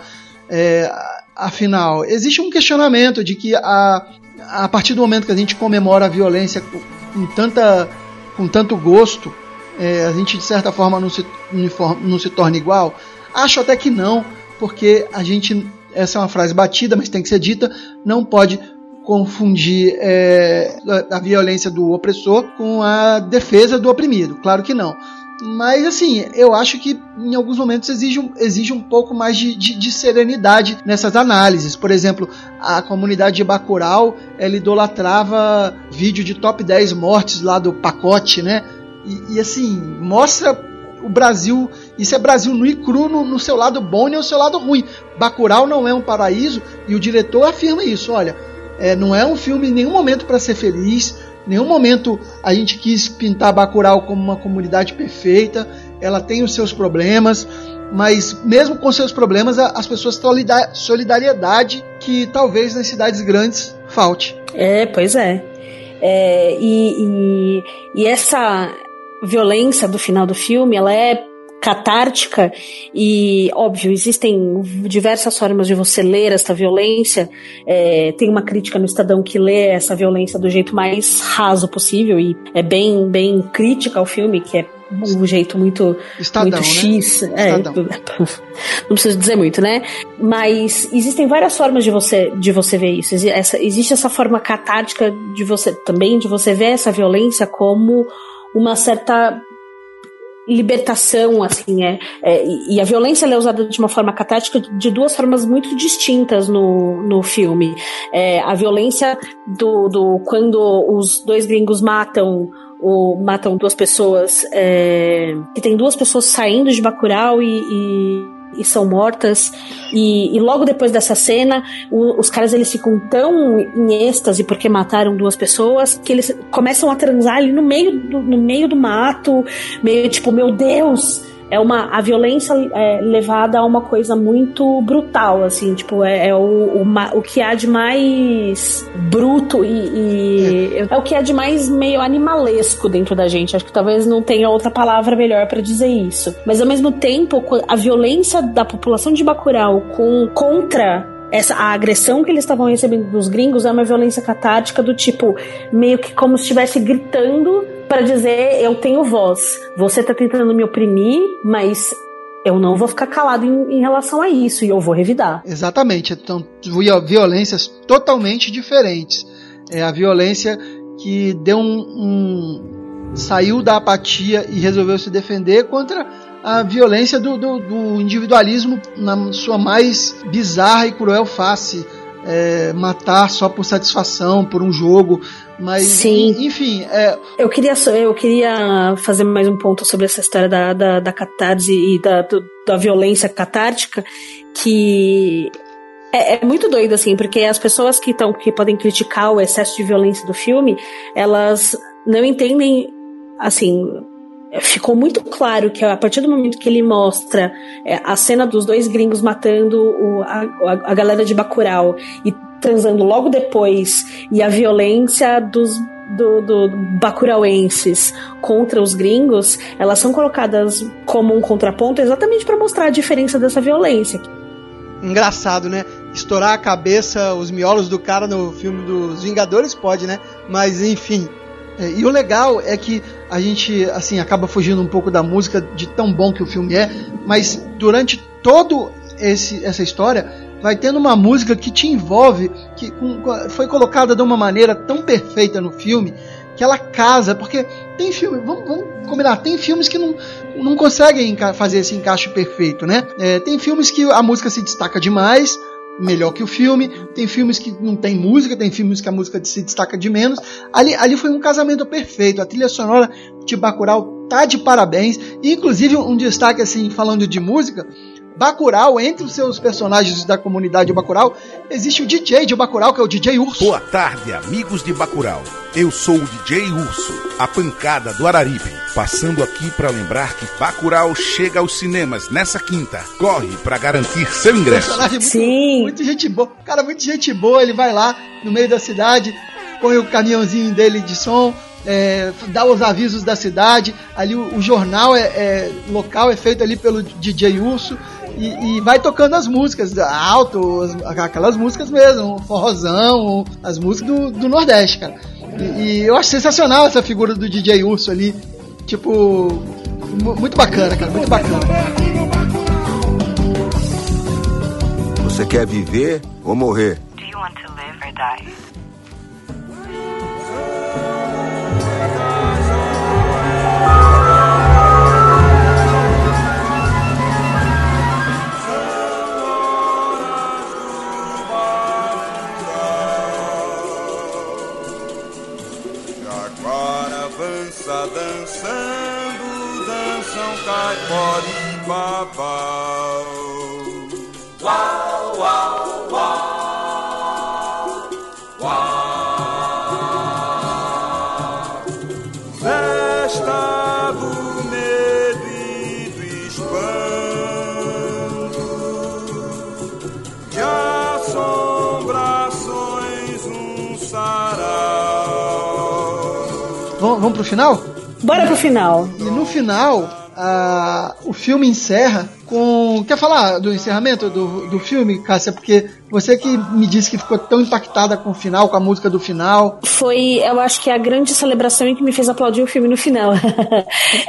É, afinal, existe um questionamento de que a, a partir do momento que a gente comemora a violência com, tanta, com tanto gosto, é, a gente de certa forma não se, uniform- não se torna igual? Acho até que não, porque a gente, essa é uma frase batida, mas tem que ser dita, não pode confundir é, a violência do opressor com a defesa do oprimido, claro que não. Mas assim, eu acho que em alguns momentos exige um, exige um pouco mais de, de, de serenidade nessas análises. Por exemplo, a comunidade de Bacurau, ela idolatrava vídeo de top 10 mortes lá do pacote, né? E, e, assim, mostra o Brasil Isso é Brasil nu e cru no, no seu lado bom e no seu lado ruim. Bacurau não é um paraíso e o diretor afirma isso. Olha, é, não é um filme em nenhum momento para ser feliz. Em nenhum momento a gente quis pintar Bacurau como uma comunidade perfeita. Ela tem os seus problemas, mas mesmo com seus problemas, as pessoas têm solida- solidariedade que talvez nas cidades grandes falte. É, pois é. É, e, e, e essa violência do final do filme, ela é catártica e, óbvio, existem diversas formas de você ler essa violência. É, tem uma crítica no Estadão que lê essa violência do jeito mais raso possível e é bem, bem crítica ao filme, que é um jeito muito, Estadão, muito né? X. É, Estadão. não preciso dizer muito, né? Mas existem várias formas de você de você ver isso. Essa- existe essa forma catártica de você também de você ver essa violência como uma certa libertação, assim, é, é, e- a violência é usada de uma forma catártica de duas formas muito distintas no, no filme. É, a violência do, do quando os dois gringos matam o, matam duas pessoas, é, que tem duas pessoas saindo de Bacurau e, e e são mortas. E, e logo depois dessa cena o- os caras eles ficam tão em êxtase porque mataram duas pessoas que eles começam a transar ali no meio do, no meio do mato meio tipo meu Deus é uma a violência é, levada a uma coisa muito brutal assim tipo é, é o, o, o que há de mais bruto e, e é. o que há de mais meio animalesco dentro da gente acho que talvez não tenha outra palavra melhor pra dizer isso mas ao mesmo tempo a violência da população de Bacurau com contra essa a agressão que eles estavam recebendo dos gringos é uma violência catártica do tipo meio que como se estivesse gritando para dizer eu tenho voz. Você tá tentando me oprimir, mas eu não vou ficar calado em, em relação a isso e eu vou revidar. Exatamente. Então, vi- violências totalmente diferentes. É a violência que deu um, um- saiu da apatia e resolveu se defender contra a violência do, do- do individualismo na sua mais bizarra e cruel face. É, matar só por satisfação, por um jogo, mas Sim. enfim, é, Eu queria, eu queria fazer mais um ponto sobre essa história da, da, da catarse e da, do- da violência catártica, que é, é muito doido, assim, porque as pessoas que, tão, que podem criticar o excesso de violência do filme, elas não entendem, assim, ficou muito claro que a partir do momento que ele mostra é, a cena dos dois gringos matando o- a, a- a galera de Bacurau e transando logo depois, e a violência dos do, do bacurauenses contra os gringos, elas são colocadas como um contraponto exatamente para mostrar a diferença dessa violência. engraçado, né? Estourar a cabeça, os miolos do cara no filme dos Vingadores pode, né? Mas enfim. É, e o legal é que a gente assim acaba fugindo um pouco da música de tão bom que o filme é, mas durante todo esse essa história vai tendo uma música que te envolve, que foi colocada de uma maneira tão perfeita no filme que ela casa, porque tem filme, vamos, vamos combinar, tem filmes que não, não conseguem fazer esse encaixe perfeito, né? É, tem filmes que a música se destaca demais, melhor que o filme, tem filmes que não tem música, tem filmes que a música se destaca de menos. Ali, ali foi um casamento perfeito, a trilha sonora de Bacurau tá de parabéns, e inclusive um destaque assim, falando de música, Bacurau, entre os seus personagens da comunidade de Bacurau, existe o DJ de Bacurau, que é o DJ Urso. Boa tarde, amigos de Bacurau. Eu sou o DJ Urso, a pancada do Araripe, passando aqui para lembrar que Bacurau chega aos cinemas nessa quinta. Corre para garantir seu ingresso. personagem muito, muito gente boa. Cara, muito gente boa. Ele vai lá no meio da cidade, põe o caminhãozinho dele de som, é, dá os avisos da cidade. Ali o, o jornal é, é- local é feito ali pelo DJ Urso. E, e vai tocando as músicas alto, as- aquelas músicas mesmo, forrozão, as músicas do, do Nordeste, cara. E, e eu acho sensacional essa figura do DJ Urso ali. Tipo, mu- muito bacana, cara, muito bacana. Você quer viver ou morrer? Do you want to live or die? Vamos, pro final? Bora pro final. E no final, ah, o filme encerra com. Quer falar do encerramento do, do filme, Cássia? Porque você que me disse que ficou tão impactada com o final, com a música do final. Foi, eu acho que a grande celebração e que me fez aplaudir o filme no final.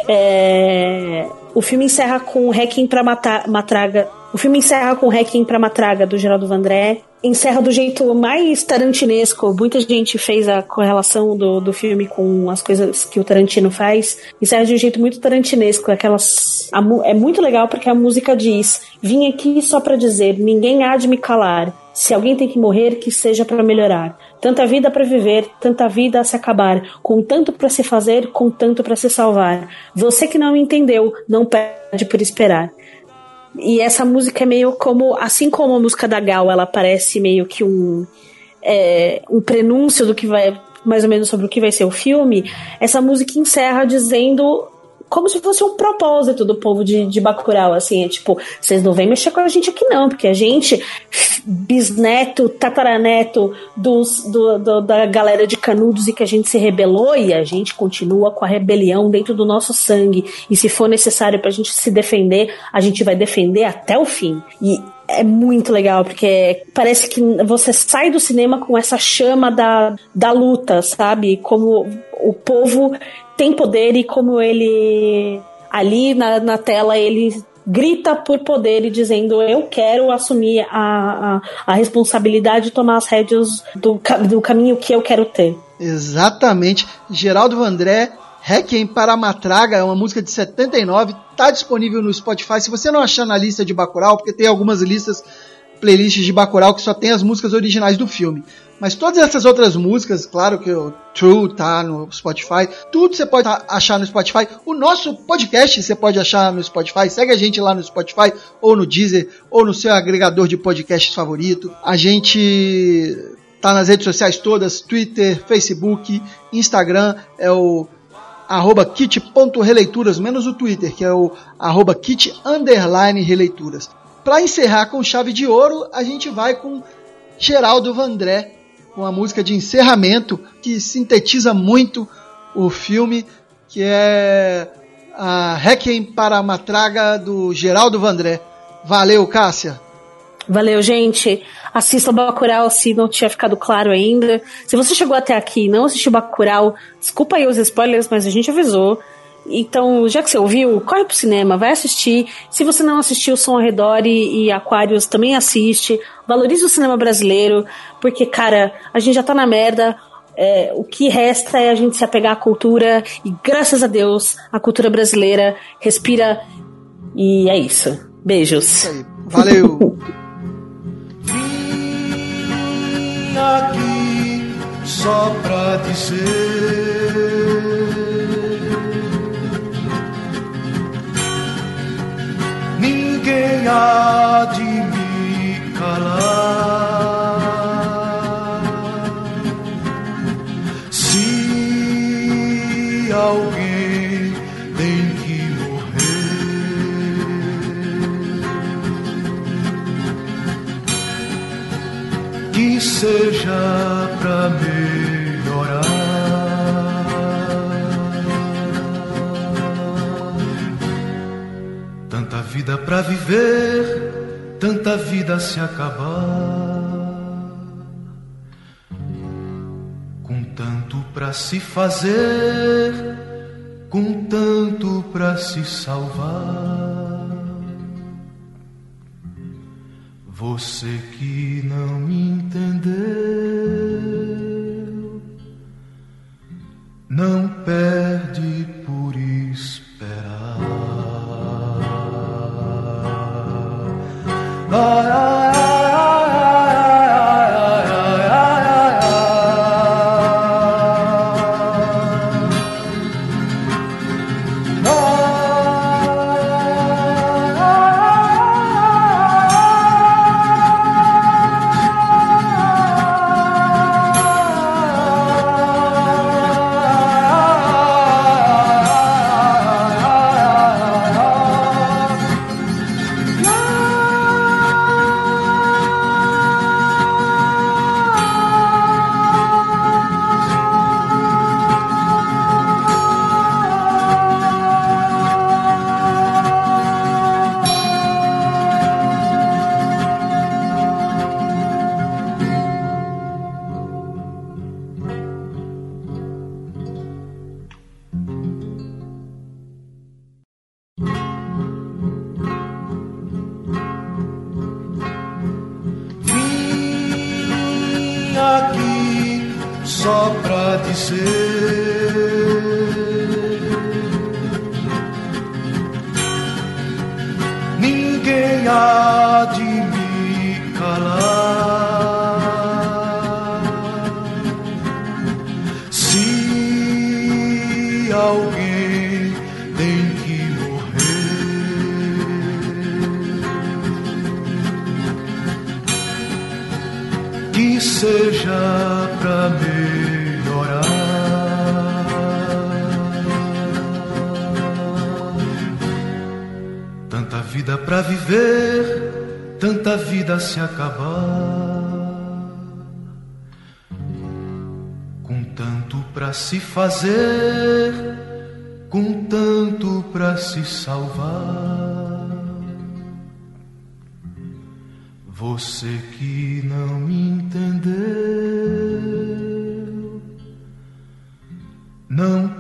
É, o filme encerra com Requiem pra Mata- Matraga. O filme encerra com Requiem pra Matraga, do Geraldo Vandré. Encerra do jeito mais tarantinesco. Muita gente fez a correlação do, do filme com as coisas que o Tarantino faz. Encerra de um jeito muito tarantinesco. Aquelas, a é muito legal porque a música diz: Vim aqui só pra dizer, ninguém há de me calar. Se alguém tem que morrer, que seja pra melhorar. Tanta vida pra viver, tanta vida a se acabar, com tanto pra se fazer, com tanto pra se salvar. Você que não entendeu, não perde por esperar. E essa música é meio como, assim como a música da Gal, ela parece meio que um é, um prenúncio do que vai, mais ou menos sobre o que vai ser o filme. Essa música encerra dizendo como se fosse um propósito do povo de, de Bacurau, assim, é tipo, vocês não vêm mexer com a gente aqui não, porque a gente, bisneto, tataraneto dos, do, do- da galera de Canudos e que a gente se rebelou e a gente continua com a rebelião dentro do nosso sangue e se for necessário pra gente se defender, a gente vai defender até o fim. E é muito legal, porque parece que você sai do cinema com essa chama da, da luta, sabe? Como o povo tem poder e como ele ali na, na tela ele grita por poder e dizendo eu quero assumir a, a, a responsabilidade de tomar as rédeas do, do caminho que eu quero ter. Exatamente. Geraldo Vandré, Requiem para Matraga, é uma música de 79, tá disponível no Spotify. Se você não achar na lista de Bacurau, porque tem algumas listas, playlists de Bacurau que só tem as músicas originais do filme. Mas todas essas outras músicas, claro que o True tá no Spotify, tudo você pode achar no Spotify. O nosso podcast você pode achar no Spotify. Segue a gente lá no Spotify, ou no Deezer, ou no seu agregador de podcasts favorito. A gente tá nas redes sociais todas, Twitter, Facebook, Instagram, é o arroba kit.releituras, menos o Twitter, que é o arroba kit underline releituras. Para encerrar com chave de ouro, a gente vai com Geraldo Vandré, com a música de encerramento, que sintetiza muito o filme, que é a Requiem para a Matraga do Geraldo Vandré. Valeu, Cássia! Valeu, gente. Assista o Bacurau se não tinha ficado claro ainda. Se você chegou até aqui e não assistiu Bacurau, desculpa aí os spoilers, mas a gente avisou. Então, já que você ouviu, corre pro cinema, vai assistir. Se você não assistiu Som ao Redor e, e Aquários, também assiste. Valorize o cinema brasileiro, porque, cara, a gente já tá na merda. É, o que resta é a gente se apegar à cultura e, graças a Deus, a cultura brasileira respira. E é isso. Beijos. Valeu! Vim aqui só pra dizer. Ninguém há de seja pra melhorar. Tanta vida pra viver, tanta vida se acabar. Com tanto pra se fazer, com tanto pra se salvar. Você que não me entendeu, não perde seja pra melhorar. Tanta vida pra viver, tanta vida se acabar. Com tanto pra se fazer, com tanto pra se salvar. Você que não me entendeu, não